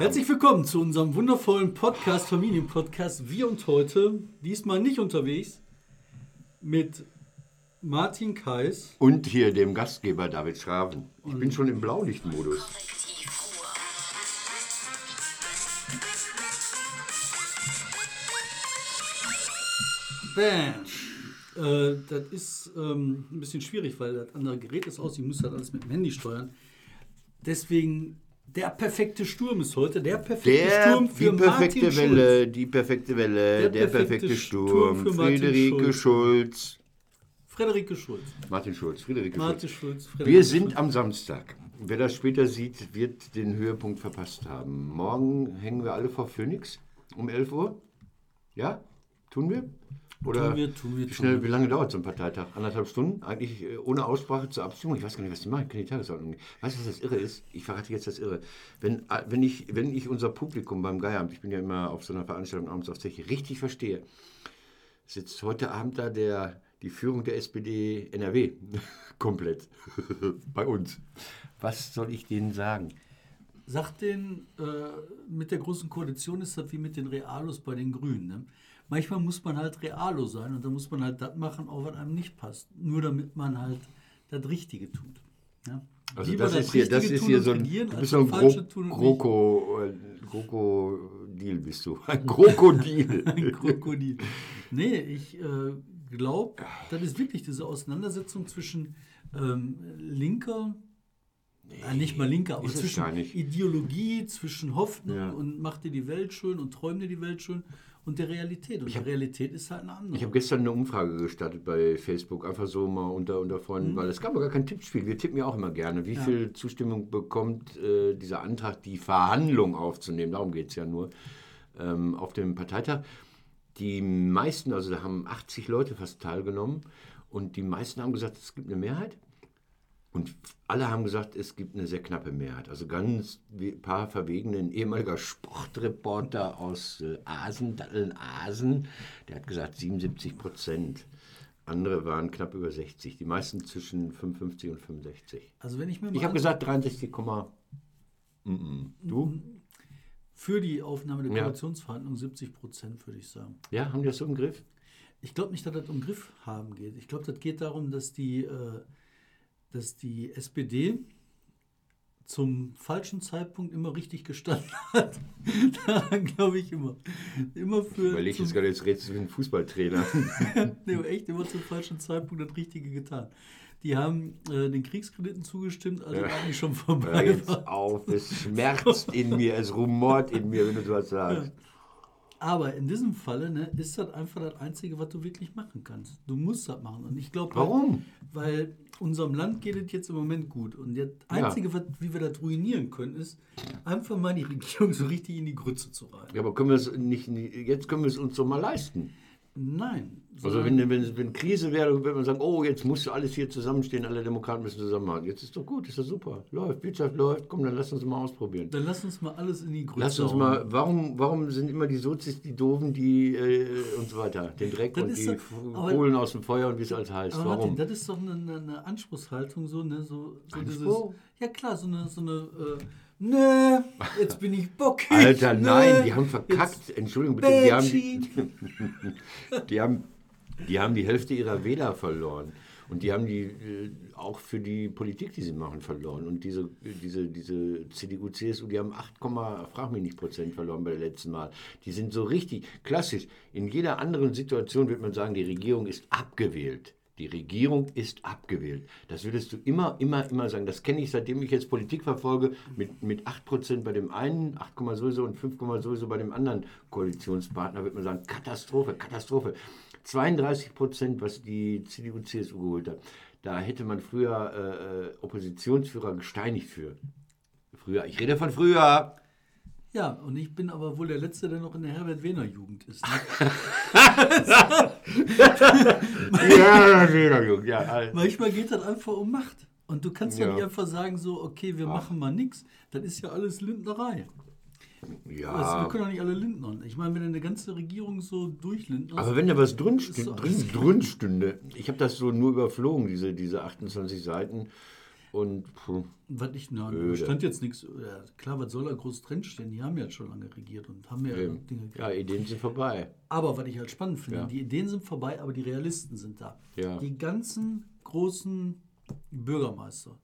Herzlich willkommen zu unserem wundervollen Podcast, Familienpodcast. Wir und heute, diesmal nicht unterwegs, mit Martin Kais. Und hier dem Gastgeber David Schraven. Ich bin schon im Blaulichtmodus. Bam. Äh, das ist ähm, ein bisschen schwierig, weil das andere Gerät ist aus. Ich muss das alles mit dem Handy steuern. Deswegen der perfekte Sturm ist heute. Der perfekte Der, Sturm für die perfekte Martin Welle, Schulz. die perfekte Welle, Der der, perfekte perfekte Sturm Sturm, für Martin Friederike Schulz. Frederike Schulz. Martin Schulz, Friederike Martin Schulz. Schulz. Frederike Wir sind Schulz. am Samstag. Wer das später sieht, wird den Höhepunkt verpasst haben. Morgen hängen wir alle vor Phoenix um 11 Uhr. Ja? Tun wir? Oder Tun wir, tun wir, wie, tun schnell, wir. wie lange dauert so ein Parteitag? Anderthalb Stunden? Eigentlich äh, ohne Aussprache zur Abstimmung? Ich weiß gar nicht, was die machen. Ich kenne die Tagesordnung. Weißt du, was das Irre ist? Ich verrate jetzt das Irre. Wenn, äh, wenn, ich, wenn ich unser Publikum beim Geieramt, ich bin ja immer auf so einer Veranstaltung abends auf Zeche, richtig verstehe, sitzt heute Abend da der, die Führung der SPD NRW komplett bei uns. Was soll ich denen sagen? Sagt den, äh, mit der großen Koalition ist das wie mit den Realos bei den Grünen. Ne? Manchmal muss man halt Realo sein und dann muss man halt das machen, auch was einem nicht passt. Nur damit man halt das Richtige tut. Ja? Also Lieber das ist hier, das ist hier so ein, du bist so ein das Falsche Gro äh, Krokodil bist du. Ein Krokodil. Ein Krokodil. Nee, ich äh, glaube, das ist wirklich diese Auseinandersetzung zwischen ähm, linker, äh, nicht mal linker, aber zwischen. Ideologie, zwischen Hoffnung Ja. und macht dir die Welt schön und träum dir die Welt schön und der Realität. Und die Realität ist halt eine andere. Ich habe gestern eine Umfrage gestartet bei Facebook, einfach so mal unter, unter Mhm. Freunden, weil es gab ja gar kein Tippspiel. Wir tippen ja auch immer gerne. Wie viel Zustimmung bekommt äh, dieser Antrag, die Verhandlung aufzunehmen? Darum geht es ja nur. Ähm, auf dem Parteitag. Die meisten, also da haben 80 Leute fast teilgenommen und die meisten haben gesagt, es gibt eine Mehrheit. Und alle haben gesagt, es gibt eine sehr knappe Mehrheit. Also ganz paar verwegene, ein ehemaliger Sportreporter aus äh, Asen, Datteln Asen, der hat gesagt 77 Prozent. Andere waren knapp über 60. Die meisten zwischen 55 und 65. also wenn ich mir Ich habe gesagt 63, mm du? für die Aufnahme der. Koalitionsverhandlungen 70 Prozent, würde ich sagen. Ja, haben die das so im Griff? Ich glaube nicht, dass das um Griff haben geht. Ich glaube, das geht darum, dass die, äh, dass die SPD zum falschen Zeitpunkt immer richtig gestanden hat. Daran glaube ich immer. Immer für. Überleg zum, jetzt gerade, jetzt redest du wie ein Fußballtrainer. nee, echt immer zum falschen Zeitpunkt das Richtige getan. Die haben äh, den Kriegskrediten zugestimmt, also Ja. eigentlich schon Hör vorbei jetzt war. auf, es schmerzt in mir, es rumort in mir, wenn du sowas sagst. Aber in diesem Falle ne, ist das einfach das Einzige, was du wirklich machen kannst. Du musst das machen. Und ich glaube, Warum? Weil unserem Land geht es jetzt im Moment gut. Und das Einzige, was, wie wir das ruinieren können, ist, einfach mal die Regierung so richtig in die Grütze zu reiten. Ja, aber können wir es nicht, jetzt können wir es uns doch mal leisten. Nein. Also wenn, wenn, wenn Krise wäre, würde man sagen, oh, jetzt muss alles hier zusammenstehen, alle Demokraten müssen zusammenhalten. Jetzt ist doch gut, ist doch super. Läuft, Wirtschaft läuft, komm, dann lass uns mal ausprobieren. Dann lass uns mal alles in die Grütze Lass uns mal, warum, warum sind immer die Sozis die Doofen, die äh, und so weiter, den Dreck Das und die doch- Kohlen aus dem Feuer und wie es alles heißt. Warum? Martin, das ist doch eine, eine, Anspruchshaltung, so, ne? So, so dieses. Anspruch? Ja klar, so eine, so eine äh, ne, jetzt bin ich bockig. Alter, ne, nein, die haben verkackt. Entschuldigung bitte, die haben die, Bedsheet. die haben, die haben die Hälfte ihrer Wähler verloren. Und die haben die äh, auch für die Politik, die sie machen, verloren. Und diese, diese, diese CDU, CSU, die haben 8, frag mich nicht Prozent verloren bei der letzten Mal. Die sind so richtig klassisch. In jeder anderen Situation wird man sagen, die Regierung ist abgewählt. Die Regierung ist abgewählt. Das würdest du immer, immer, immer sagen. Das kenne ich, seitdem ich jetzt Politik verfolge, mit, mit 8% bei dem einen, 8, sowieso und 5, sowieso bei dem anderen Koalitionspartner, wird man sagen, Katastrophe, Katastrophe. 32 Prozent, was die CDU, CSU geholt hat. Da hätte man früher äh, äh, Oppositionsführer gesteinigt für. Früher, ich rede von früher. Ja, und ich bin aber wohl der Letzte, der noch in der Herbert-Wehner-Jugend ist. Ne? ja, ja, Manchmal geht das einfach um Macht. Und du kannst ja, Ja. nicht einfach sagen, so, okay, wir machen mal nichts. Das ist ja alles Lindnerei. Ja. Also, wir können doch nicht alle Lindnern. Ich meine, wenn eine ganze Regierung so durchlindnerst. Aber wenn da was drin, so stü- drin, drin stünde, ich habe das so nur überflogen, diese, diese 28 Seiten. und puh, Was ich, na, da Öde. stand jetzt nichts. Ja, klar, was soll da groß drinstehen? Die haben ja schon lange regiert und haben ja ähm, Dinge gemacht. ja, Ideen sind vorbei. Aber was ich halt spannend finde, Ja. die Ideen sind vorbei, aber die Realisten sind da. Ja. Die ganzen großen Bürgermeister,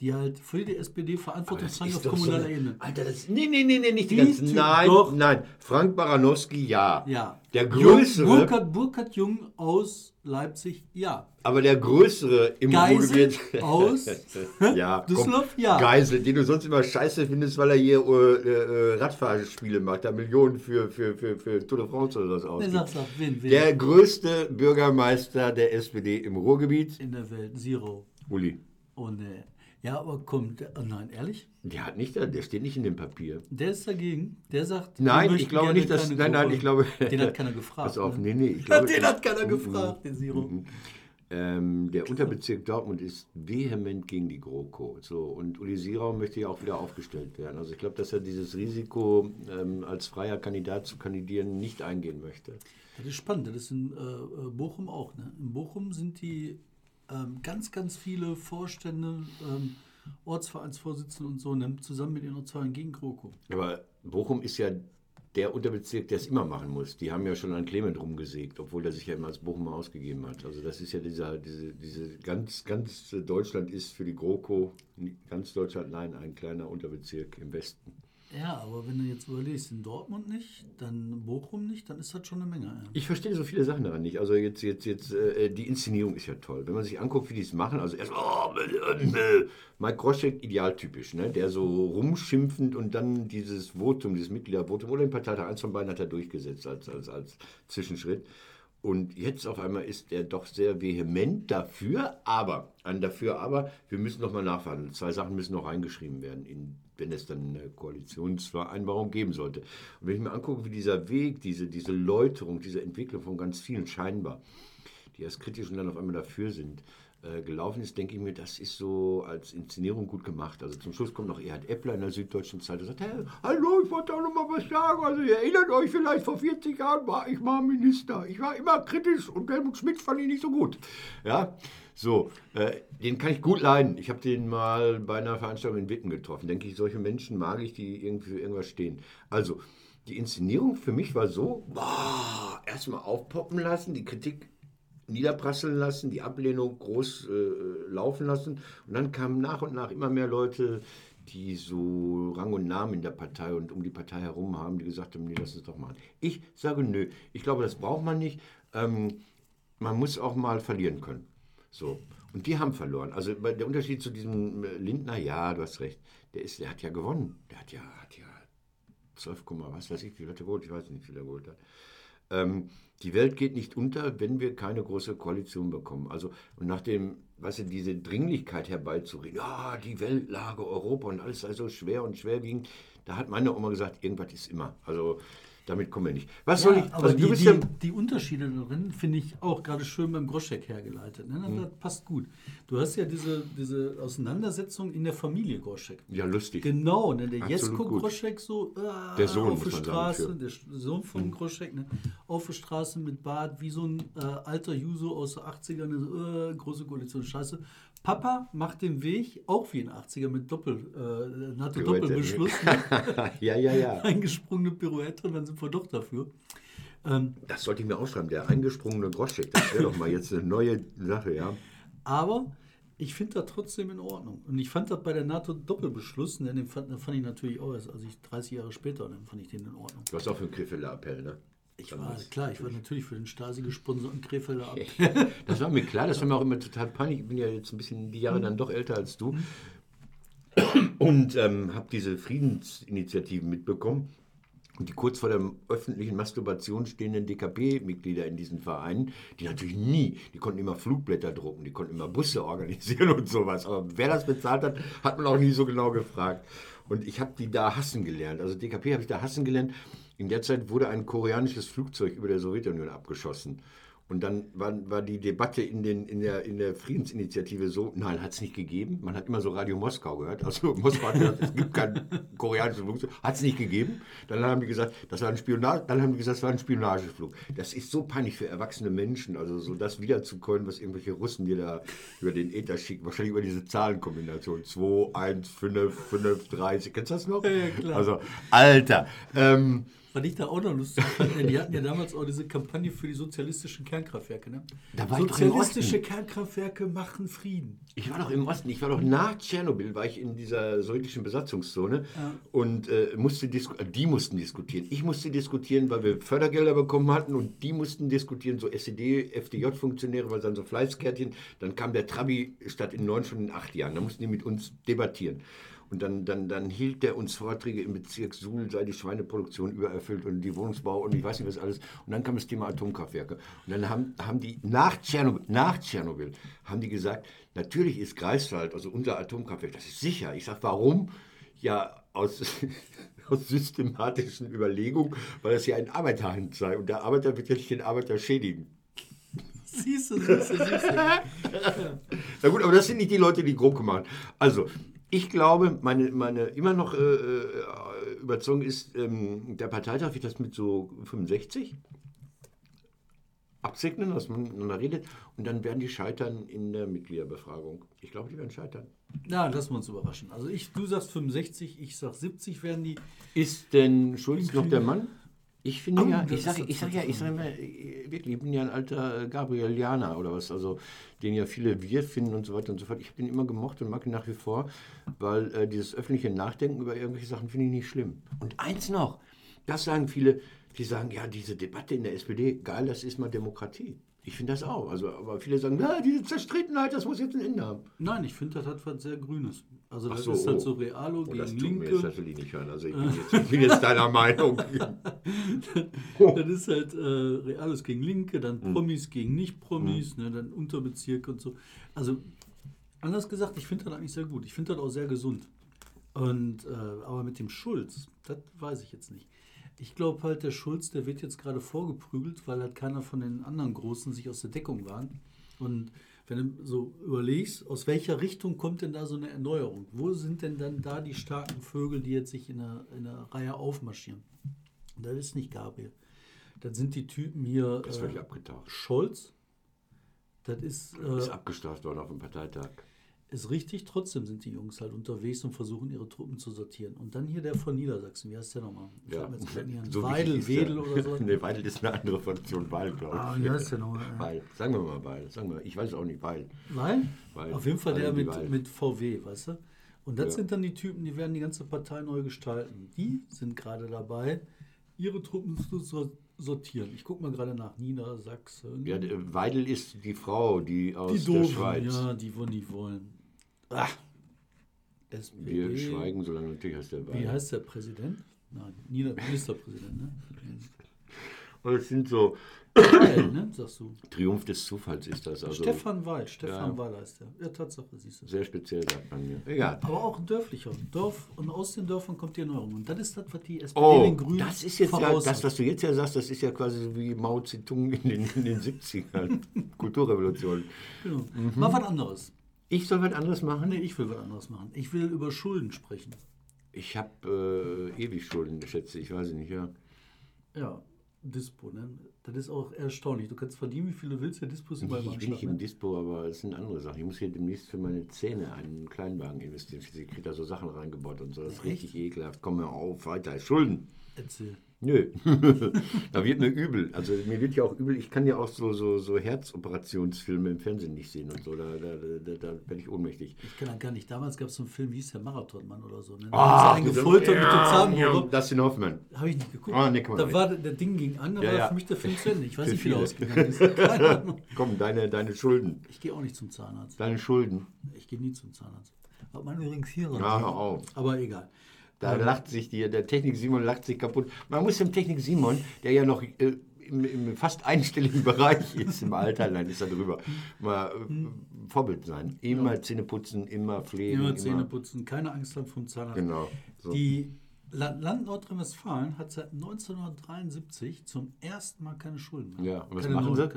die halt für die SPD Verantwortung tragen auf doch so kommunaler eine- Ebene. Alter, das. Nee, nee, nee, nee, nicht die, Die ganzen. Nein, doch. nein. Frank Baranowski, ja. Ja. Der Jung, größere, Burkhard, Burkhard Jung aus Leipzig, ja. aber der größere im Geisel Ruhrgebiet. aus ja, Düsseldorf, komm, ja. Geisel, den du sonst immer scheiße findest, weil er hier äh, äh, Radfahrspiele macht, da Millionen für, für, für, für Tour de France oder was wen? Der größte Bürgermeister der SPD im Ruhrgebiet, in der Welt, Zero. Uli. Oh ne. Ja, aber komm, der, oh nein, ehrlich? Der hat nicht, der steht nicht in dem Papier. Der ist dagegen. Der sagt, Nein, ich glaube nicht, dass. Nein, nein, ich glaube. Den hat keiner gefragt. Pass auf, ne? nee, nee. Ich glaube, den hat keiner Mhm, gefragt, den Zero. Ähm, der Unterbezirk Dortmund ist vehement gegen die GroKo. So, und Uli Sierau möchte ja auch wieder aufgestellt werden. Also ich glaube, dass er dieses Risiko, ähm, als freier Kandidat zu kandidieren, nicht eingehen möchte. Das ist spannend, das ist in äh, äh, Bochum auch. Ne? In Bochum sind die ähm, ganz, ganz viele Vorstände, ähm, Ortsvereinsvorsitzende und so, ne? zusammen mit ihren Zahlen gegen GroKo. Aber Bochum ist ja der Unterbezirk, der es immer machen muss. Die haben ja schon an Clement rumgesägt, obwohl der sich ja immer als Bochumer ausgegeben hat. Also das ist ja dieser, diese, diese ganz, ganz Deutschland ist für die GroKo, ganz Deutschland, nein, ein kleiner Unterbezirk im Westen. Ja, aber wenn du jetzt überlegst, in Dortmund nicht, dann Bochum nicht, dann ist das schon eine Menge. Ja. Ich verstehe so viele Sachen daran nicht. Also jetzt, jetzt, jetzt, äh, die Inszenierung ist ja toll. Wenn man sich anguckt, wie die es machen, also erst oh, äh, äh, Mike Groschek, idealtypisch, ne? der so rumschimpfend und dann dieses Votum, dieses Mitgliedervotum oder den Parteitag, eins von beiden hat er durchgesetzt als, als, als Zwischenschritt. Und jetzt auf einmal ist er doch sehr vehement dafür, aber, ein dafür, aber, wir müssen noch mal nachverhandeln. Zwei Sachen müssen noch reingeschrieben werden, in, wenn es dann eine Koalitionsvereinbarung geben sollte. Und wenn ich mir angucke, wie dieser Weg, diese, diese Läuterung, diese Entwicklung von ganz vielen scheinbar, die erst kritisch und dann auf einmal dafür sind, äh, gelaufen ist, denke ich mir, das ist so als Inszenierung gut gemacht. Also zum Schluss kommt noch Erhard Eppler in der Süddeutschen Zeitung und sagt, hey, hallo, ich wollte auch noch mal was sagen. Also ihr erinnert euch vielleicht, vor 40 Jahren war ich mal Minister. Ich war immer kritisch und Helmut Schmidt fand ich nicht so gut. Ja, so, äh, den kann ich gut leiden. Ich habe den mal bei einer Veranstaltung in Witten getroffen. Denke ich, solche Menschen mag ich, die irgendwie für irgendwas stehen. Also, die Inszenierung für mich war so, erstmal aufpoppen lassen, die Kritik niederprasseln lassen, die Ablehnung groß äh, laufen lassen. Und dann kamen nach und nach immer mehr Leute, die so Rang und Namen in der Partei und um die Partei herum haben, die gesagt haben, nee, lass uns doch machen. Ich sage nö. Ich glaube, das braucht man nicht. Ähm, man muss auch mal verlieren können. So. Und die haben verloren. Also der Unterschied zu diesem äh, Lindner, ja, du hast recht, der, ist, der hat ja gewonnen. Der hat ja, hat ja 12, was weiß ich, wie viel er geholt? Ich weiß nicht, wie viel er geholt hat. Ähm, die Welt geht nicht unter, wenn wir keine große Koalition bekommen. Also, und nach dem, weißt du, diese Dringlichkeit herbeizureden, ja, die Weltlage, Europa und alles sei so schwer und schwerwiegend, da hat meine Oma gesagt, irgendwas ist immer. Also, damit kommen wir nicht. Was soll Ja, ich, aber also die, du bist die, ja, die Unterschiede darin finde ich auch gerade schön beim Groschek hergeleitet. Ne? Mhm. Das passt gut. Du hast ja diese, diese Auseinandersetzung in der Familie Groschek. ja, lustig. Genau, ne? der Absolut Jesko gut. Groschek so äh, Der Sohn, auf der sagen, Straße. Mhm. der Sohn von Groschek, ne? auf der Straße mit Bart, wie so ein äh, alter Juso aus den 80ern, ne? so, äh, große Koalition, scheiße. Papa macht den Weg, auch wie in den 80er mit Doppel, äh, Pirouette. Doppelbeschluss, ne? ja, ja, ja. eingesprungene Pirouette und dann sind wir doch dafür. Ähm, Das sollte ich mir aufschreiben, der eingesprungene Groschek. Das wäre doch mal jetzt eine neue Sache, ja. Aber ich finde das trotzdem in Ordnung. Und ich fand das bei der NATO-Doppelbeschluss, ne, den fand, den fand ich natürlich auch erst, also ich 30 Jahre später, dann fand ich den in Ordnung. Du hast auch für einen Krefelder Appell, ne? Ich war, klar, ich war natürlich für den Stasi-gesponserten Krefelder ab. Das war mir klar, das war mir auch immer total peinlich. Ich bin ja jetzt ein bisschen die Jahre dann doch älter als du. Und ähm, habe diese Friedensinitiativen mitbekommen. Die kurz vor der öffentlichen Masturbation stehenden DKP-Mitglieder in diesen Vereinen, die natürlich nie, die konnten immer Flugblätter drucken, die konnten immer Busse organisieren und sowas. Aber wer das bezahlt hat, hat man auch nie so genau gefragt. Und ich habe die da hassen gelernt. Also DKP habe ich da hassen gelernt. In der Zeit wurde ein koreanisches Flugzeug über der Sowjetunion abgeschossen. Und dann war, war die Debatte in, den, in, der, in der Friedensinitiative so, nein, hat es nicht gegeben. Man hat immer so Radio Moskau gehört. Also Moskau hat gesagt, es gibt kein koreanisches Flugzeug. Hat es nicht gegeben. Dann haben die gesagt, das war ein Spionage, dann haben die gesagt, das war ein Spionageflug. Das ist so peinlich für erwachsene Menschen, also so das wiederzukommen, was irgendwelche Russen dir da über den Äther schicken. Wahrscheinlich über diese Zahlenkombination. 2, 1, 5, 5, 3. Kennst du das noch? Ja, klar. Also, Alter. Ähm, Was ich da auch noch lustig fand, ne, die hatten ja damals auch diese Kampagne für die sozialistischen Kernkraftwerke. Ne? Sozialistische. Kernkraftwerke machen Frieden. Ich war doch im Osten, ich war doch nach Tschernobyl, war ich in dieser sowjetischen Besatzungszone und äh, musste die mussten diskutieren. Ich musste diskutieren, weil wir Fördergelder bekommen hatten und die mussten diskutieren, so SED, FDJ-Funktionäre, weil dann so Fleißkärtchen. Dann kam der Trabi statt in neun Stunden in acht Jahren. Da mussten die mit uns debattieren. Und dann, dann, dann hielt der uns Vorträge im Bezirk Suhl, sei die Schweineproduktion übererfüllt und die Wohnungsbau und ich weiß nicht was alles. Und dann kam das Thema Atomkraftwerke. Und dann haben, haben die nach Tschernobyl, nach Tschernobyl, haben die gesagt, natürlich ist Greifswald, also unser Atomkraftwerk, das ist sicher. Ich sage, warum? Ja, aus, aus systematischen Überlegungen, weil das ja ein Arbeiterhand sei. Und der Arbeiter wird ja nicht den Arbeiter schädigen. Siehst du, siehst du, siehst du. Na gut, aber das sind nicht die Leute, die Gruppe machen. Also, ich glaube, meine, meine immer noch äh, äh, Überzeugung ist, ähm, der Parteitag wird das mit so 65 absegnen, dass man miteinander redet. Und dann werden die scheitern in der Mitgliederbefragung. Ich glaube, die werden scheitern. Ja, lassen wir uns überraschen. Also ich, du sagst 65, ich sag 70 werden die. Ist denn Schulz noch der Mann? Ich finde ja, ich sage ich sag ja, ich sage wirklich, ich bin ja ein alter Gabrielianer oder was, also den ja viele wir finden und so weiter und so fort. Ich habe den immer gemocht und mag ihn nach wie vor, weil äh, dieses öffentliche Nachdenken über irgendwelche Sachen finde ich nicht schlimm. Und eins noch, das sagen viele, die sagen, ja, diese Debatte in der SPD, geil, das ist mal Demokratie. Ich finde das auch. Also, aber viele sagen, ja, diese Zerstrittenheit, das muss jetzt ein Ende haben. Nein, ich finde, das hat was sehr Grünes. Also das so, ist halt oh. so Realo Oh, das gegen jetzt, Linke. das will ich nicht hören. Also ich bin jetzt, ich bin jetzt deiner Meinung. Das ist halt äh, Realos gegen Linke, dann Hm. Promis gegen Nicht-Promis, ne, dann Unterbezirke und so. Also anders gesagt, ich finde das eigentlich sehr gut. Ich finde das auch sehr gesund. Und äh, aber mit dem Schulz, das weiß ich jetzt nicht. Ich glaube halt, der Schulz, der wird jetzt gerade vorgeprügelt, weil halt keiner von den anderen Großen sich aus der Deckung war. Und wenn du so überlegst, aus welcher Richtung kommt denn da so eine Erneuerung? Wo sind denn dann da die starken Vögel, die jetzt sich in der, in der Reihe aufmarschieren? Und das ist nicht Gabriel. Das sind die Typen hier. Das äh, völlig abgetaucht. Scholz. Das ist, Ist äh, abgestraft worden auf dem Parteitag. Ist richtig. Trotzdem sind die Jungs halt unterwegs und versuchen ihre Truppen zu sortieren. Und dann hier der von Niedersachsen. Wie heißt der nochmal? Ich Ja. jetzt. So Weidel, der. Wedel oder so. nee, Weidel ist eine andere Fraktion. Weil, glaube ich. Ah, wie heißt der nochmal? Weil. Sagen wir mal Weil. Sagen wir, ich weiß auch nicht, Weil. Weil? Weil- Auf jeden Fall der die mit, Weil. mit VW, weißt du? Und das Ja. sind dann die Typen, die werden die ganze Partei neu gestalten. Die sind gerade dabei, ihre Truppen zu sor- sortieren. Ich gucke mal gerade nach Niedersachsen. Ja, der Weidel ist die Frau, die aus die der Doofen, Schweiz. ja, die wollen nicht wollen. Ah, SPD. Wir schweigen, solange natürlich heißt der Wie Weidel. heißt der Präsident? Nein, Nieder Ministerpräsident, ne? Und es sind so Weil, ne, sagst du. Triumph des Zufalls ist das. Also Stefan Weil, Stefan Ja. Weil heißt der. Ja, Tatsache, siehst du. sehr speziell, sagt man mir. Egal. Aber auch ein dörflicher Dorf und aus den Dörfern kommt die Erneuerung. Und das ist das, was die SPD Oh, den Grünen das ist jetzt ja, das, was du jetzt ja sagst, das ist ja quasi so wie Mao Zedong in den, in den 70ern. Kulturrevolution. Genau. Mhm. Mal was anderes. Ich soll was anderes machen? Nee, ich will was anderes machen. Ich will über Schulden sprechen. Ich habe äh, ewig Schulden, schätze ich, weiß ich nicht, ja. Ja, Dispo, ne? Das ist auch erstaunlich. Du kannst verdienen, wie viel du willst. Der Dispo ist immer im Ich bin nicht im Ne? Dispo, aber es sind andere Sachen. Ich muss hier demnächst für meine Zähne einen Kleinwagen investieren. Ich kriege da so Sachen reingebaut und so. Das ist Echt? richtig ekelhaft. Komm mir auf, weiter. Schulden. Erzähl. Nö. da wird mir übel. Also mir wird ja auch übel. Ich kann ja auch so, so, so Herzoperationsfilme im Fernsehen nicht sehen und so. Da, da, da, da werde ich ohnmächtig. Ich kann das gar nicht. Damals gab es so einen Film, wie hieß der Marathonmann oder so. Ne? Da Ah, einen gefoltert mit dem Zahnbohrer. Dustin Hoffman. Habe ich nicht geguckt. Ah, nee, mal, da war der, Ding ging an, da Ja, war ja. für mich der Film zu Ende. Ich weiß nicht, wie der ausgegangen ist. Keine Ahnung. Komm, deine, deine Schulden. Ich gehe auch nicht zum Zahnarzt. Deine Schulden. Ich gehe nie zum Zahnarzt. Hat man übrigens hier. Ja, hör auf. Aber egal. Da lacht sich die, der Technik Simon lacht sich kaputt. Man muss dem Technik Simon, der ja noch äh, im, im fast einstelligen Bereich ist, im Alter, nein, ist er drüber, mal äh, Vorbild sein. Immer Zähne putzen, immer pflegen. Immer Zähne putzen, keine Angst haben vom Zahnarzt. Genau. So. Die Land, Nordrhein-Westfalen hat seit 1973 zum ersten Mal keine Schulden mehr. Ja, und was keine machen sie?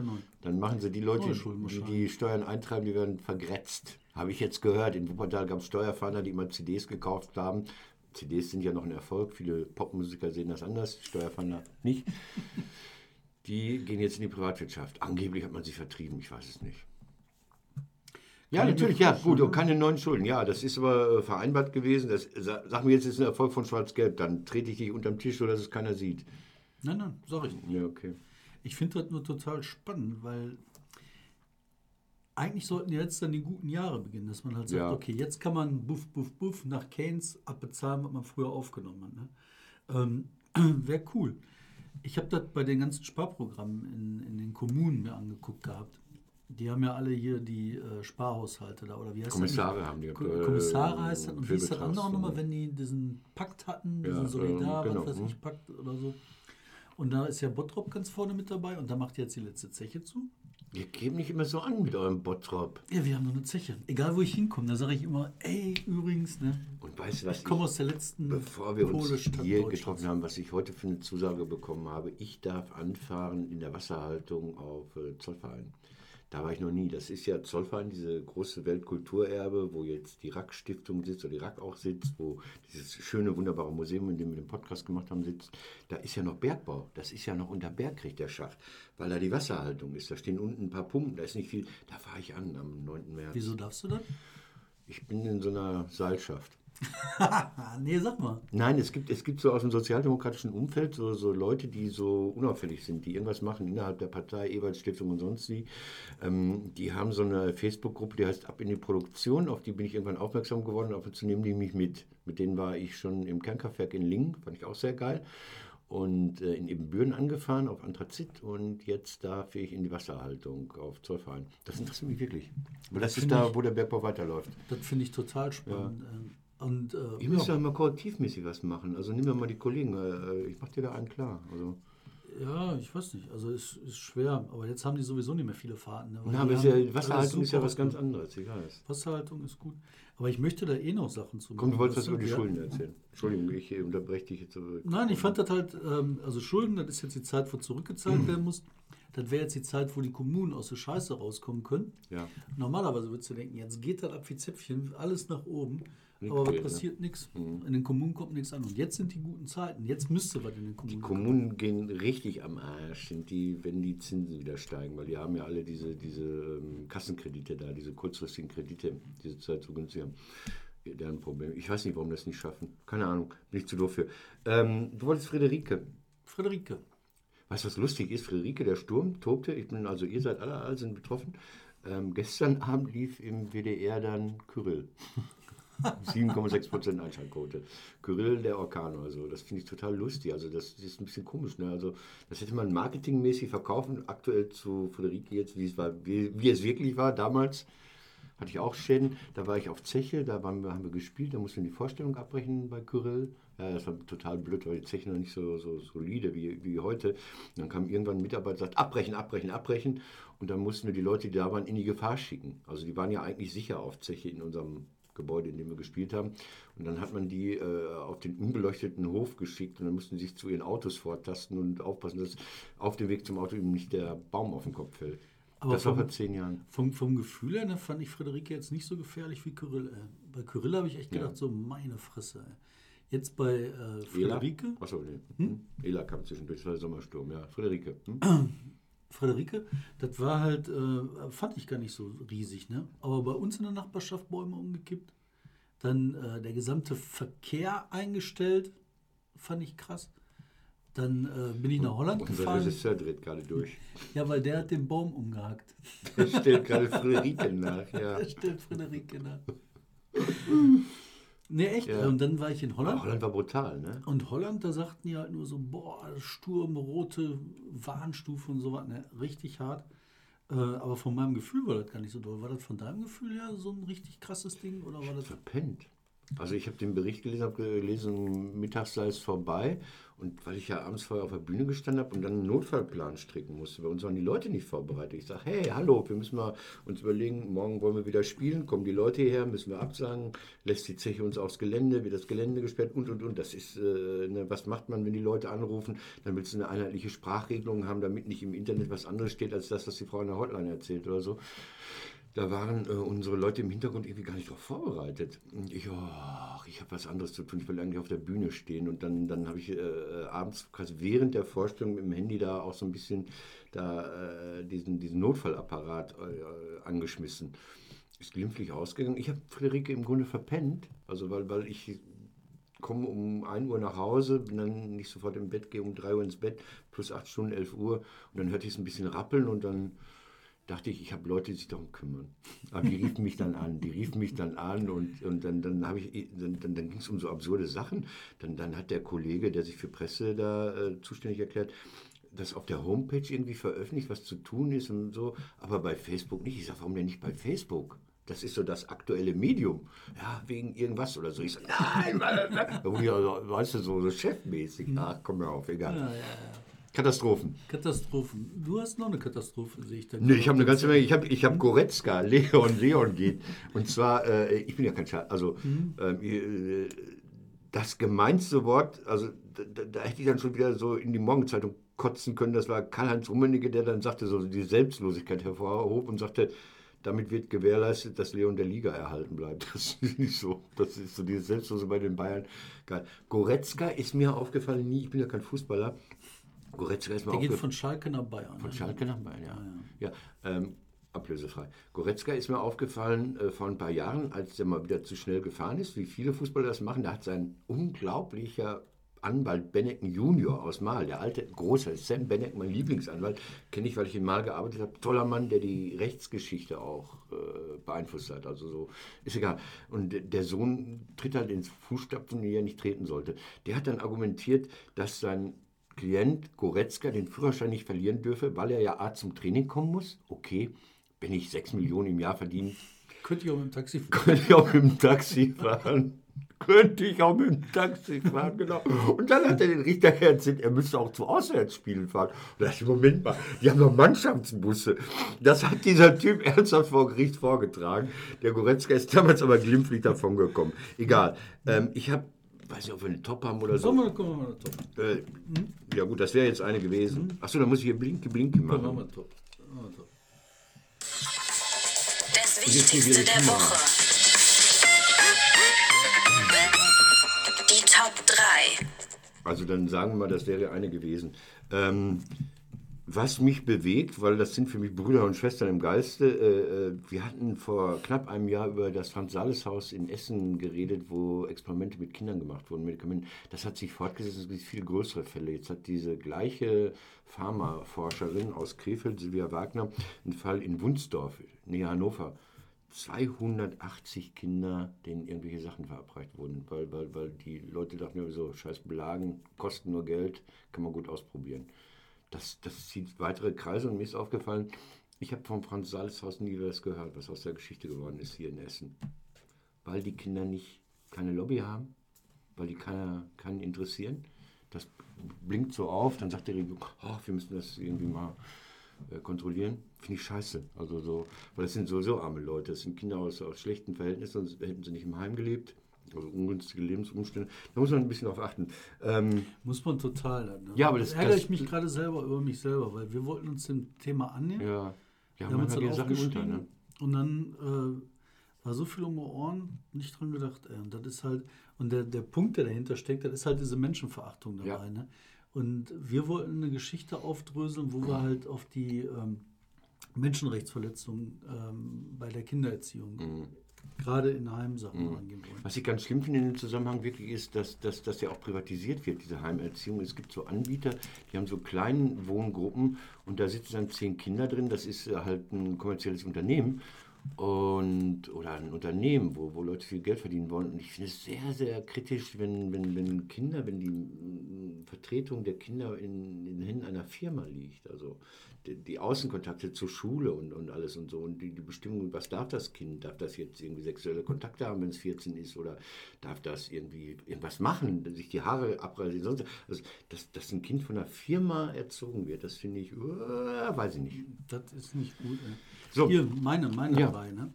Dann machen sie die Leute, die die Steuern eintreiben, die werden vergrätzt. Habe ich jetzt gehört. In Wuppertal gab es Steuerfahnder, die immer CDs gekauft haben. CDs sind ja noch ein Erfolg. Viele Popmusiker sehen das anders, Steuerfahnder nicht. Die gehen jetzt in die Privatwirtschaft. Angeblich hat man sie vertrieben, ich weiß es nicht. Ja, mir natürlich, ja, gut, und keine neuen Schulden. Ja, das ist aber äh, vereinbart gewesen. Das, sa- sag mir jetzt, ist ein Erfolg von Schwarz-Gelb, dann trete ich dich unterm Tisch, sodass es keiner sieht. Nein, nein, sag ich nicht. Ja, okay. Ich finde das nur total spannend, weil eigentlich sollten ja jetzt dann die guten Jahre beginnen, dass man halt sagt, Ja. okay, jetzt kann man buff, buff, buff nach Keynes abbezahlen, was man früher aufgenommen hat. Ne? Ähm, Wäre cool. Ich habe das bei den ganzen Sparprogrammen in, in den Kommunen mir angeguckt gehabt. Die haben ja alle hier die äh, Sparhaushalte da, oder wie heißt Kommissare das? haben die. Ko- äh, Kommissare heißt das. Und wie ist das andere nochmal, wenn die diesen Pakt hatten, diesen Ja, Solidar, ähm, genau, was weiß ich, hm. Pakt oder so. Und da ist ja Bottrop ganz vorne mit dabei und da macht jetzt die letzte Zeche zu. Ihr gebt nicht immer so an mit eurem Bottrop. Ja, wir haben noch eine Zeche. Egal wo ich hinkomme, da sage ich immer, ey, übrigens, ne? Und weißt du was? Ich komme aus der letzten Bevor wir uns hier getroffen haben, was ich heute für eine Zusage bekommen habe, ich darf anfahren in der Wasserhaltung auf äh, Zollverein. Da war ich noch nie. Das ist ja Zollverein, diese große Weltkulturerbe, wo jetzt die RAK-Stiftung sitzt oder die RAK auch sitzt, wo dieses schöne, wunderbare Museum, in dem wir den Podcast gemacht haben, sitzt. Da ist ja noch Bergbau. Das ist ja noch unter Bergkrieg, der Schacht, weil da die Wasserhaltung ist. Da stehen unten ein paar Pumpen, da ist nicht viel. Da fahre ich an am 9. März. Wieso darfst du das? Ich bin in so einer Seilschaft. Nee, sag mal. Nein, es gibt, es gibt so aus dem sozialdemokratischen Umfeld so, so Leute, die so unauffällig sind, die irgendwas machen innerhalb der Partei, Ewald Stiftung und sonst wie. Ähm, die haben so eine Facebook-Gruppe, die heißt Ab in die Produktion, auf die bin ich irgendwann aufmerksam geworden, ab und zu nehmen die mich mit. Mit denen war ich schon im Kernkraftwerk in Lingen, fand ich auch sehr geil. Und äh, in Ebenbüren angefahren auf Anthrazit und jetzt darf ich in die Wasserhaltung auf Zollverein. Das interessiert mich wirklich. Weil das ist Finde da, wo der Bergbau weiterläuft. Das finde ich total spannend. Ähm, Und äh, Ihr müsst ja mal kollektivmäßig was machen. Also nimm mir mal die Kollegen. äh, Ich mach dir da einen klar. Also, ja, ich weiß nicht. Also es ist schwer. Aber jetzt haben die sowieso nicht mehr viele Fahrten. Ne? Na, ist ja, Wasserhaltung ist ja was ganz anderes. Ich weiß. Wasserhaltung ist gut. Aber ich möchte da eh noch Sachen zu Komm, du wolltest was über die. Schulden erzählen. Entschuldigung, ich äh, unterbreche dich jetzt. Nein, ich fand das halt, ähm, also Schulden, das ist jetzt die Zeit, wo zurückgezahlt werden muss. Das wäre jetzt die Zeit, wo die Kommunen aus der Scheiße rauskommen können. Ja. Normalerweise würdest du denken, jetzt geht das ab wie Zäpfchen, alles nach oben. Aber was ne? passiert nichts. In den Kommunen kommt nichts an. Und jetzt sind die guten Zeiten. Jetzt müsste was in den Kommunen Die Kommunen gehen richtig am Arsch, sind die, wenn die Zinsen wieder steigen, weil die haben ja alle diese, diese ähm, Kassenkredite da, diese kurzfristigen Kredite, die sie zurzeit so günstig haben. Deren Problem. Ich weiß nicht, warum das nicht schaffen. Keine Ahnung, bin ich zu doof für. Ähm, du wolltest Friederike. Friederike. Weißt du, was lustig ist? Friederike, der Sturm tobte. Ich bin, also ihr seid alle, alle sind betroffen. Ähm, gestern Abend lief im WDR dann Kyrill. 7,6% Einschaltquote. Kyrill, der Orkan oder so. Das finde ich total lustig. Also das ist ein bisschen komisch. Ne? Also das hätte man marketingmäßig verkaufen. Aktuell zu Friederike jetzt, wie es, war, wie, wie es wirklich war damals. Hatte ich auch Schäden. Da war ich auf Zeche, da waren wir, haben wir gespielt, da mussten wir die Vorstellung abbrechen bei Kyrill. Ja, das war total blöd, weil die Zeche noch nicht so, so solide wie, wie heute. Und dann kam irgendwann ein Mitarbeiter und sagt, abbrechen, abbrechen, abbrechen. Und dann mussten wir die Leute, die da waren, in die Gefahr schicken. Also die waren ja eigentlich sicher auf Zeche in unserem Gebäude, in dem wir gespielt haben. Und dann hat man die äh, auf den unbeleuchteten Hof geschickt und dann mussten sie sich zu ihren Autos vortasten und aufpassen, dass auf dem Weg zum Auto eben nicht der Baum auf den Kopf fällt. Aber das war vom- vor zehn Jahren. Vom, vom Gefühl her ne, fand ich Friederike jetzt nicht so gefährlich wie Kyrill. Äh. Bei Kyrill habe ich echt Ja. gedacht, so meine Fresse. Ey. Jetzt bei äh, Friederike, Achso, nee. Hm? Ela kam zwischendurch, das war der Sommersturm, ja. Friederike. Hm? Friederike, das war halt, äh, fand ich gar nicht so riesig, ne? Aber bei uns in der Nachbarschaft Bäume umgekippt. Dann äh, der gesamte Verkehr eingestellt, fand ich krass. Dann äh, bin ich nach Holland Unser gefahren. Regisseur dreht gerade durch. Ja, weil der hat den Baum umgehackt. Er stellt gerade Friederike nach, ja. Der stellt Friederike nach. Nee, echt. Ja. Und dann war ich in Holland. Holland war brutal, ne? Und Holland, da sagten die halt nur so, boah, Sturm, rote Warnstufe und so was, ne? richtig hart. Äh, aber von meinem Gefühl war das gar nicht so doll. War das von deinem Gefühl her so ein richtig krasses Ding oder war das? Verpennt. Also ich habe den Bericht gelesen, habe gelesen, mittags sei es vorbei. Und weil ich ja abends vorher auf der Bühne gestanden habe und dann einen Notfallplan stricken musste, bei uns waren die Leute nicht vorbereitet. Ich sage, hey, hallo, wir müssen mal uns überlegen, morgen wollen wir wieder spielen, kommen die Leute hierher, müssen wir absagen, lässt die Zeche uns aufs Gelände, wird das Gelände gesperrt und, und, und. Das ist, äh, ne, was macht man, wenn die Leute anrufen? Dann willst du eine einheitliche Sprachregelung haben, damit nicht im Internet was anderes steht, als das, was die Frau in der Hotline erzählt oder so da waren äh, unsere Leute im Hintergrund irgendwie gar nicht darauf vorbereitet. Und ich, oh, ich habe was anderes zu tun, ich will eigentlich auf der Bühne stehen. Und dann, dann habe ich äh, abends quasi während der Vorstellung mit dem Handy da auch so ein bisschen da, äh, diesen, diesen Notfallapparat äh, angeschmissen. Ist glimpflich ausgegangen. Ich habe Friederike im Grunde verpennt, also weil, weil ich komme um 1 Uhr nach Hause, bin dann nicht sofort im Bett, gehe um 3 Uhr ins Bett, plus 8 Stunden, 11 Uhr. Und dann hörte ich es ein bisschen rappeln und dann dachte ich, ich habe Leute, die sich darum kümmern. Aber die riefen mich dann an, die riefen mich dann an und, und dann, dann, ich, dann, dann, dann ging es um so absurde Sachen. Dann, dann hat der Kollege, der sich für Presse da äh, zuständig erklärt, das auf der Homepage irgendwie veröffentlicht, was zu tun ist und so, aber bei Facebook nicht. Ich sage, warum denn nicht bei Facebook? Das ist so das aktuelle Medium. Ja, wegen irgendwas oder so. Ich sage, nein, weißt du, so, so chefmäßig. Ach, komm mir auf, egal. Ja, ja, ja. Katastrophen. Katastrophen. Du hast noch eine Katastrophe, sehe ich da. Nee, ich habe eine ganze Menge. Ich habe ich hab Goretzka, Leon, Leon geht. Und zwar, äh, ich bin ja kein Schal, also mhm. äh, das gemeinste Wort, also da, da, hätte ich dann schon wieder so in die Morgenzeitung kotzen können. Das war Karl-Heinz Rummenigge, der dann sagte, so die Selbstlosigkeit hervorhob und sagte, damit wird gewährleistet, dass Leon der Liga erhalten bleibt. Das ist nicht so. Das ist so dieses Selbstlose bei den Bayern. Geil. Goretzka ist mir aufgefallen, nie, ich bin ja kein Fußballer, Goretzka ist mal Der geht von Schalke nach Bayern. Von ne? Schalke nach Bayern, ja. ja, ja. ähm, ablösefrei. Goretzka ist mir aufgefallen äh, vor ein paar Jahren, als der mal wieder zu schnell gefahren ist, wie viele Fußballer das machen. Da hat sein unglaublicher Anwalt Bennecken Junior aus Mal, der alte große Sam Bennecken, mein Lieblingsanwalt, kenne ich, weil ich in Mal gearbeitet habe. Toller Mann, der die Rechtsgeschichte auch äh, beeinflusst hat. Also so, ist egal. Und der Sohn tritt halt ins Fußstapfen, die er nicht treten sollte. Der hat dann argumentiert, dass sein Klient Goretzka den Führerschein nicht verlieren dürfe, weil er ja A zum Training kommen muss. Okay, wenn ich 6 Millionen im Jahr verdiene. Könnte ich auch mit dem Taxi fahren. Könnte ich auch mit dem Taxi fahren. Könnte ich auch mit dem Taxi fahren, genau. Und dann hat er den Richter erzählt, er müsste auch zu Auswärtsspielen fahren. Und da dachte ich, Moment mal, die haben doch Mannschaftsbusse. Das hat dieser Typ ernsthaft vor Gericht vorgetragen. Der Goretzka ist damals aber glimpflich davon gekommen. Egal. Ähm, ich habe weiß nicht, ob wir eine Top haben oder so. Sollen wir, kommen wir mal eine Top. Äh, hm? Ja gut, das wäre jetzt eine gewesen. Hm? Achso, dann muss ich hier Blinky Blinky machen. Dann machen wir Top. top. Das Wichtigste der Woche. Die Top 3. Also dann sagen wir mal, das wäre eine gewesen. Ähm, was mich bewegt, weil das sind für mich Brüder und Schwestern im Geiste. Äh, äh, wir hatten vor knapp einem Jahr über das Franz-Sales-Haus in Essen geredet, wo Experimente mit Kindern gemacht wurden. Medikamenten. Das hat sich fortgesetzt, es gibt viel größere Fälle. Jetzt hat diese gleiche Pharmaforscherin aus Krefeld, Silvia Wagner, einen Fall in Wunsdorf, nähe Hannover. 280 Kinder, denen irgendwelche Sachen verabreicht wurden, weil, weil, weil die Leute dachten, so scheiß Belagen, kosten nur Geld, kann man gut ausprobieren das, das zieht weitere Kreise und mir ist aufgefallen, ich habe vom Franz Salzhaus nie das gehört, was aus der Geschichte geworden ist hier in Essen. Weil die Kinder nicht keine Lobby haben, weil die keiner, keinen interessieren. Das blinkt so auf, dann sagt der Regierung, oh, wir müssen das irgendwie mal äh, kontrollieren. Finde ich scheiße. Also so, weil das sind sowieso arme Leute. Das sind Kinder aus, aus schlechten Verhältnissen, sonst hätten sie nicht im Heim gelebt also ungünstige Lebensumstände. Da muss man ein bisschen drauf achten. Ähm, muss man total. Ne? Ja, aber das ärgere ich mich gerade selber über mich selber, weil wir wollten uns dem Thema annehmen. Ja, wir haben uns dann aufgeschrieben ne? und dann äh, war so viel um die Ohren, nicht dran gedacht. Ey. Und das ist halt, und der, der Punkt, der dahinter steckt, das ist halt diese Menschenverachtung dabei. Ja. Ne? Und wir wollten eine Geschichte aufdröseln, wo wir halt auf die ähm, Menschenrechtsverletzungen ähm, bei der Kindererziehung mhm gerade in Heimsachen mhm. angehen wollen. Was ich ganz schlimm finde in dem Zusammenhang wirklich ist, dass, dass, dass ja auch privatisiert wird, diese Heimerziehung. Es gibt so Anbieter, die haben so kleine Wohngruppen und da sitzen dann zehn Kinder drin. Das ist äh, halt ein kommerzielles Unternehmen und, oder ein Unternehmen, wo, wo Leute viel Geld verdienen wollen. Und ich finde es sehr, sehr kritisch, wenn, wenn, wenn Kinder, wenn die Vertretung der Kinder in, in den Händen einer Firma liegt. Also die, die Außenkontakte zur Schule und, und alles und so und die, die Bestimmung, was darf das Kind? Darf das jetzt irgendwie sexuelle Kontakte haben, wenn es 14 ist oder darf das irgendwie irgendwas machen, sich die Haare abreißen? Sonst, also, dass, dass ein Kind von einer Firma erzogen wird, das finde ich, uh, weiß ich nicht. Das ist nicht gut. Ey. So. Hier, meine, meine Ja. drei. Ne?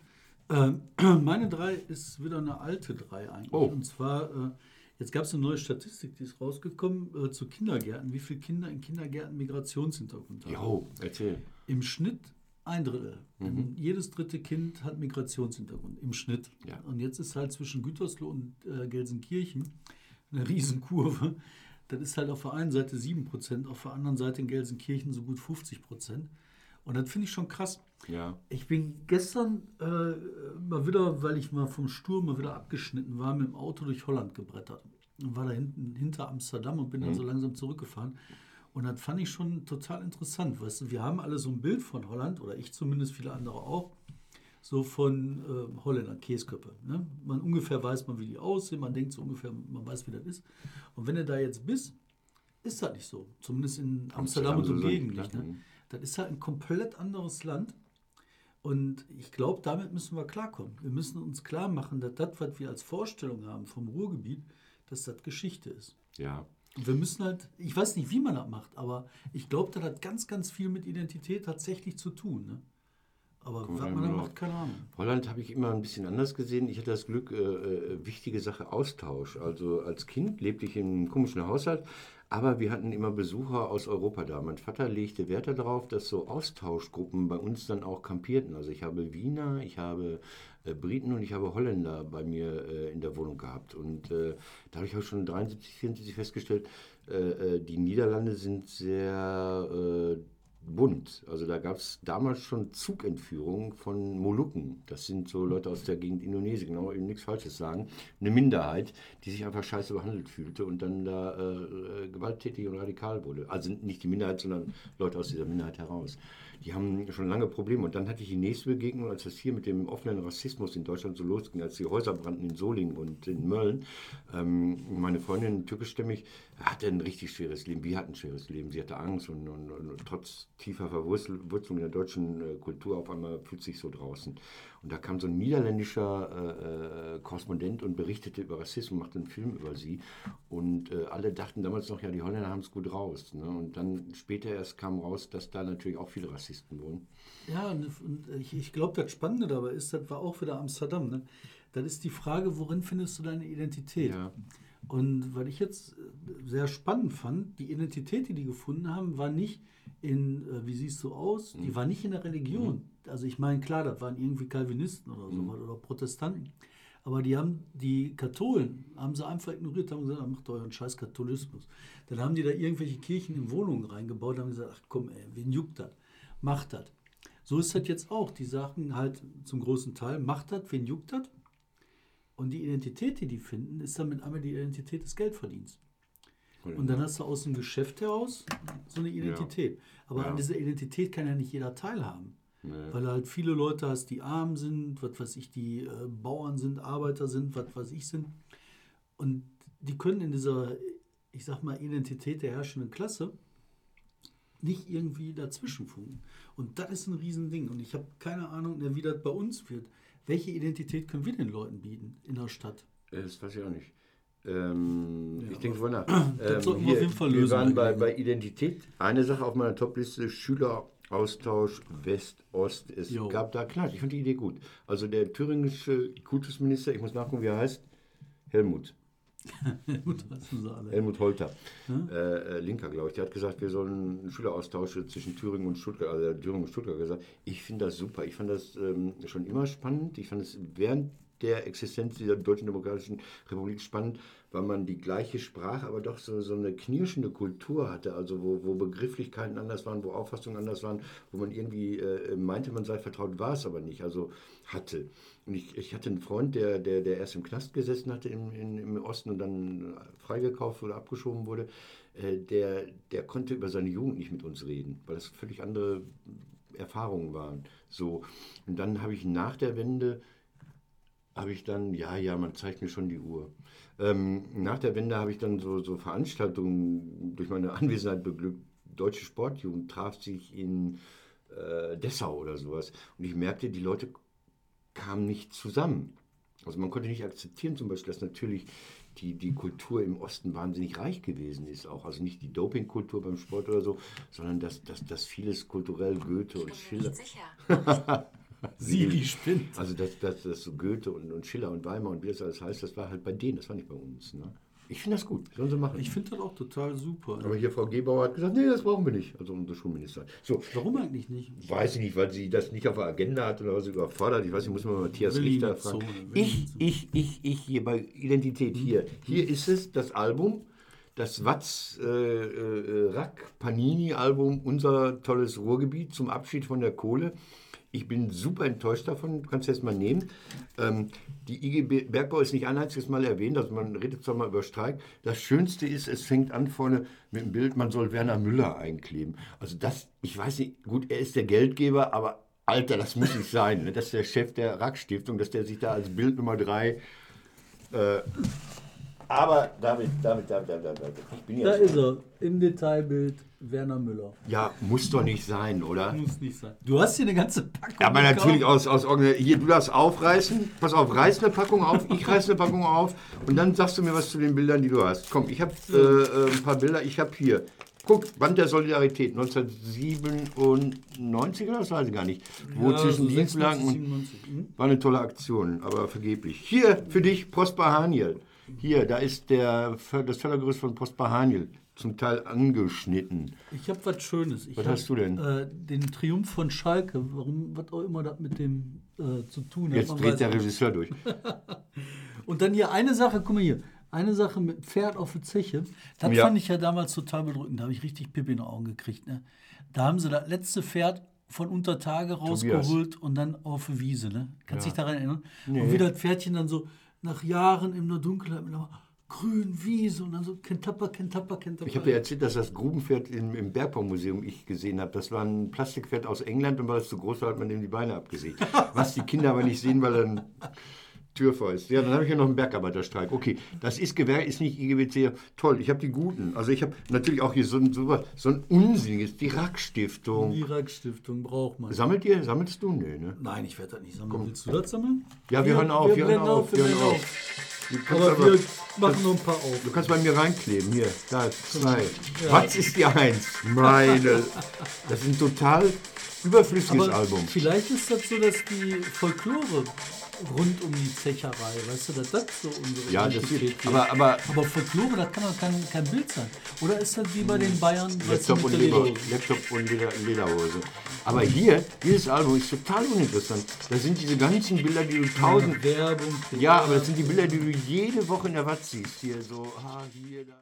Ähm, meine drei ist wieder eine alte drei eigentlich. Oh. Und zwar, äh, jetzt gab es eine neue Statistik, die ist rausgekommen äh, zu Kindergärten, wie viele Kinder in Kindergärten Migrationshintergrund haben. Jo, erzähl. Im Schnitt ein Drittel. Denn Jedes dritte Kind hat Migrationshintergrund. Im Schnitt. Mhm. Ja. Und jetzt ist halt zwischen Gütersloh und äh, Gelsenkirchen eine Riesenkurve. Das ist halt auf der einen Seite 7%, auf der anderen Seite in Gelsenkirchen so gut 50%. Und das finde ich schon krass. Ja. Ich bin gestern äh, mal wieder, weil ich mal vom Sturm mal wieder abgeschnitten war, mit dem Auto durch Holland gebrettert. Und war da hinten hinter Amsterdam und bin dann so langsam zurückgefahren. Und das fand ich schon total interessant. Weißt du, wir haben alle so ein Bild von Holland, oder ich zumindest, viele andere auch, so von äh, Holländern, Käsköppe. Ne? Man ungefähr weiß man, wie die aussehen, man denkt so ungefähr, man weiß, wie das ist. Und wenn du da jetzt bist, ist das nicht so. Zumindest in Amsterdam, und so Umgegend sind, nicht. Ne? Das ist halt ein komplett anderes Land. Und ich glaube, damit müssen wir klarkommen. Wir müssen uns klar machen, dass das, was wir als Vorstellung haben vom Ruhrgebiet, dass das Geschichte ist. Ja. Und wir müssen halt, ich weiß nicht, wie man das macht, aber ich glaube, das hat ganz, ganz viel mit Identität tatsächlich zu tun. Ne? Aber was man da macht, keine Ahnung. Holland habe ich immer ein bisschen anders gesehen. Ich hatte das Glück, äh, äh, wichtige Sache Austausch. Also als Kind lebte ich in einem komischen Haushalt, aber wir hatten immer Besucher aus Europa da. Mein Vater legte Wert darauf, dass so Austauschgruppen bei uns dann auch kampierten. Also ich habe Wiener, ich habe äh, Briten und ich habe Holländer bei mir äh, in der Wohnung gehabt. Und äh, da habe ich auch schon 73, 74 festgestellt, äh, äh, die Niederlande sind sehr bunt. Also da gab es damals schon Zugentführungen von Molukken. Das sind so Leute aus der Gegend Indonesien, genau, eben nichts Falsches sagen. Eine Minderheit, die sich einfach scheiße behandelt fühlte und dann da äh, äh, gewalttätig und radikal wurde. Also nicht die Minderheit, sondern Leute aus dieser Minderheit heraus. Die haben schon lange Probleme. Und dann hatte ich die nächste Begegnung, als das hier mit dem offenen Rassismus in Deutschland so losging, als die Häuser brannten in Solingen und in Mölln. Ähm, meine Freundin, türkischstämmig, hatte ein richtig schweres Leben. Wir hatten ein schweres Leben. Sie hatte Angst und, und, und trotz tiefer Verwurzelung in der deutschen äh, Kultur auf einmal fühlt sich so draußen. Und da kam so ein niederländischer äh, äh, Korrespondent und berichtete über Rassismus, machte einen Film über sie. Und äh, alle dachten damals noch, ja, die Holländer haben es gut raus. Ne? Und dann später erst kam raus, dass da natürlich auch viele Rassisten wohnen. Ja, und und ich, ich glaube, das Spannende dabei ist, das war auch wieder Amsterdam. Ne? Das ist die Frage, worin findest du deine Identität? Ja. Und was ich jetzt äh, sehr spannend fand, die Identität, die die gefunden haben, war nicht in, äh, wie siehst du aus, die war nicht in der Religion. Also ich meine, klar, das waren irgendwie Calvinisten oder so oder Protestanten. Aber die haben, die Katholen, haben sie einfach ignoriert, haben gesagt, "Ah, macht euren scheiß Katholismus. Dann haben die da irgendwelche Kirchen in Wohnungen reingebaut, haben gesagt, ach komm, ey, wen juckt das? Macht das. So ist das jetzt auch. Die sagen halt zum großen Teil, macht das, wen juckt das? Und die Identität, die die finden, ist damit einmal die Identität des Geldverdienens. Und dann hast du aus dem Geschäft heraus so eine Identität. Aber Ja. an dieser Identität kann ja nicht jeder teilhaben. Nee. Weil halt viele Leute hast, die arm sind, was weiß ich, die äh, Bauern sind, Arbeiter sind, was weiß ich sind. Und die können in dieser, ich sag mal, Identität der herrschenden Klasse nicht irgendwie dazwischen funken. Und das ist ein Riesending. Und ich habe keine Ahnung, wie das bei uns wird. Welche Identität können wir den Leuten bieten in der Stadt? Äh, Das weiß ich auch nicht. Ähm, Ja, ich denke wohl nach. Ähm, wir auf jeden Fall wir lösen, waren bei, bei Identität. Eine Sache auf meiner Topliste: Schüleraustausch West-Ost. Es Jo. gab da, klar, ich fand die Idee gut. Also der thüringische Kultusminister, ich muss nachgucken, wie er heißt, Helmut. Alle. Helmut Holter, äh, äh, Linker, glaube ich, der hat gesagt, wir sollen einen Schüleraustausch zwischen Thüringen und Stuttgart, also Thüringen und Stuttgart gesagt. Ich finde das super. Ich fand das ähm, schon immer spannend. Ich fand es während der Existenz dieser Deutschen Demokratischen Republik spannend, weil man die gleiche Sprache, aber doch so, so eine knirschende Kultur hatte, also wo, wo Begrifflichkeiten anders waren, wo Auffassungen anders waren, wo man irgendwie äh, meinte, man sei vertraut, war es aber nicht, also hatte. Und ich, ich hatte einen Freund, der, der, der erst im Knast gesessen hatte im, in, im Osten und dann freigekauft oder abgeschoben wurde, äh, der, der konnte über seine Jugend nicht mit uns reden, weil das völlig andere Erfahrungen waren. So. Und dann habe ich nach der Wende habe ich dann, ja, ja, man zeigt mir schon die Uhr. Ähm, nach der Wende habe ich dann so, so Veranstaltungen durch meine Anwesenheit beglückt. Deutsche Sportjugend traf sich in äh, Dessau oder sowas. Und ich merkte, die Leute kamen nicht zusammen. Also man konnte nicht akzeptieren zum Beispiel, dass natürlich die, die Kultur im Osten wahnsinnig reich gewesen ist. Auch also nicht die Dopingkultur beim Sport oder so, sondern dass, dass, dass vieles kulturell Goethe und Schiller. Siri spinnt. Also dass, dass, dass so Goethe und, und Schiller und Weimar und wie das alles heißt, das war halt bei denen, das war nicht bei uns. Ne? Ich finde das gut, sollen sie machen. Ich finde das auch total super. Aber hier Frau Gebauer hat gesagt, nee, das brauchen wir nicht, also unsere Schulministerin. So, Warum eigentlich nicht? weiß ich nicht, weil sie das nicht auf der Agenda hat oder weil sie überfordert. Ich weiß nicht, muss man mal Matthias Richter fragen. Ich, ich, ich, ich hier bei Identität hier. Hier ist es, das Album, das Watz äh, äh, Rack Panini Album, unser tolles Ruhrgebiet zum Abschied von der Kohle. Ich bin super enttäuscht davon, du kannst jetzt mal nehmen. Ähm, die IG Be- Bergbau ist nicht ein einziges Mal erwähnt, also man redet zwar mal über Streik. Das Schönste ist, es fängt an vorne mit dem Bild, man soll Werner Müller einkleben. Also das, ich weiß nicht, gut, er ist der Geldgeber, aber Alter, das muss nicht sein. Ne? Das ist der Chef der Rack-Stiftung, dass der sich da als Bild Nummer drei. Äh, aber David, David, David, David, David, ich bin Da ist er, im Detailbild Werner Müller. Ja, muss doch nicht sein, oder? Muss nicht sein. Du hast hier eine ganze Packung. Aber gekauft. natürlich aus, aus Hier, du darfst aufreißen. Pass auf, reiß eine Packung auf, ich reiß eine Packung auf und dann sagst du mir was zu den Bildern, die du hast. Komm, ich habe äh, äh, ein paar Bilder. Ich habe hier. Guck, Band der Solidarität, 1997 oder das weiß ich gar nicht. Wo Ja, zwischen so Dienstlagen 96, und 97. Hm? war eine tolle Aktion, aber vergeblich. Hier für dich Prosper Haniel. Hier, da ist der, das Fördergerüst von Prosper Haniel zum Teil angeschnitten. Ich habe was Schönes. Ich Was hab, hast du denn? Äh, den Triumph von Schalke. Warum, was auch immer das mit dem äh, zu tun hat. Jetzt dreht der. Regisseur durch. Und dann hier eine Sache, guck mal hier. Eine Sache mit Pferd auf der Zeche. Das Ja. fand ich ja damals total bedrückend. Da habe ich richtig Pippi in die Augen gekriegt. Ne? Da haben sie das letzte Pferd von unter Tage rausgeholt und dann auf die Wiese. Ne? Kannst dich daran erinnern? Und wie das Pferdchen dann so nach Jahren in der Dunkelheit mit einer grünen Wiese und dann so Kentapper, Kentapper, Kentapper. Ich habe dir erzählt, dass das Grubenpferd im, im Bergbaumuseum ich gesehen habe. Das war ein Plastikpferd aus England und weil es zu groß war, hat man dem die Beine abgesägt. Was die Kinder aber nicht sehen, weil dann Tür vor ist. Ja, dann habe ich ja noch einen Bergarbeiterstreik. Okay, das ist Gewehr, ist nicht IGBC. Toll, ich habe die guten. Also ich habe natürlich auch hier so ein, so, so ein unsinniges, die Rack-Stiftung. Die Rack-Stiftung braucht man. Sammelt ihr? Sammelst du? Nee, ne? Nein, ich werde das nicht sammeln. Willst du das sammeln? Ja, wir hören auf, Wir wir hören auf, wir wir hören auf. Kannst Aber aber- wir machen noch ein paar auf. Du kannst bei mir reinkleben. Hier, da, zwei. Was ist die Eins? Meine. Das ist ein total überflüssiges Aber Album. vielleicht ist das so, dass die Folklore rund um die Zecherei, weißt du, dass das so unsere Ja, das ist, aber, aber aber Folklore, das kann doch kein, kein Bild sein. Oder ist das wie bei den Bayern, weißt du, Laptop und, Leder, Lederhose? Laptop und Leder, Lederhose. Aber hier, dieses Album ist total uninteressant. Da sind diese ganzen Bilder, die du tausend. Werbung. Ja, aber das sind die Bilder, die du jede Woche in der Watz siehst. Hier so, ah, hier, da.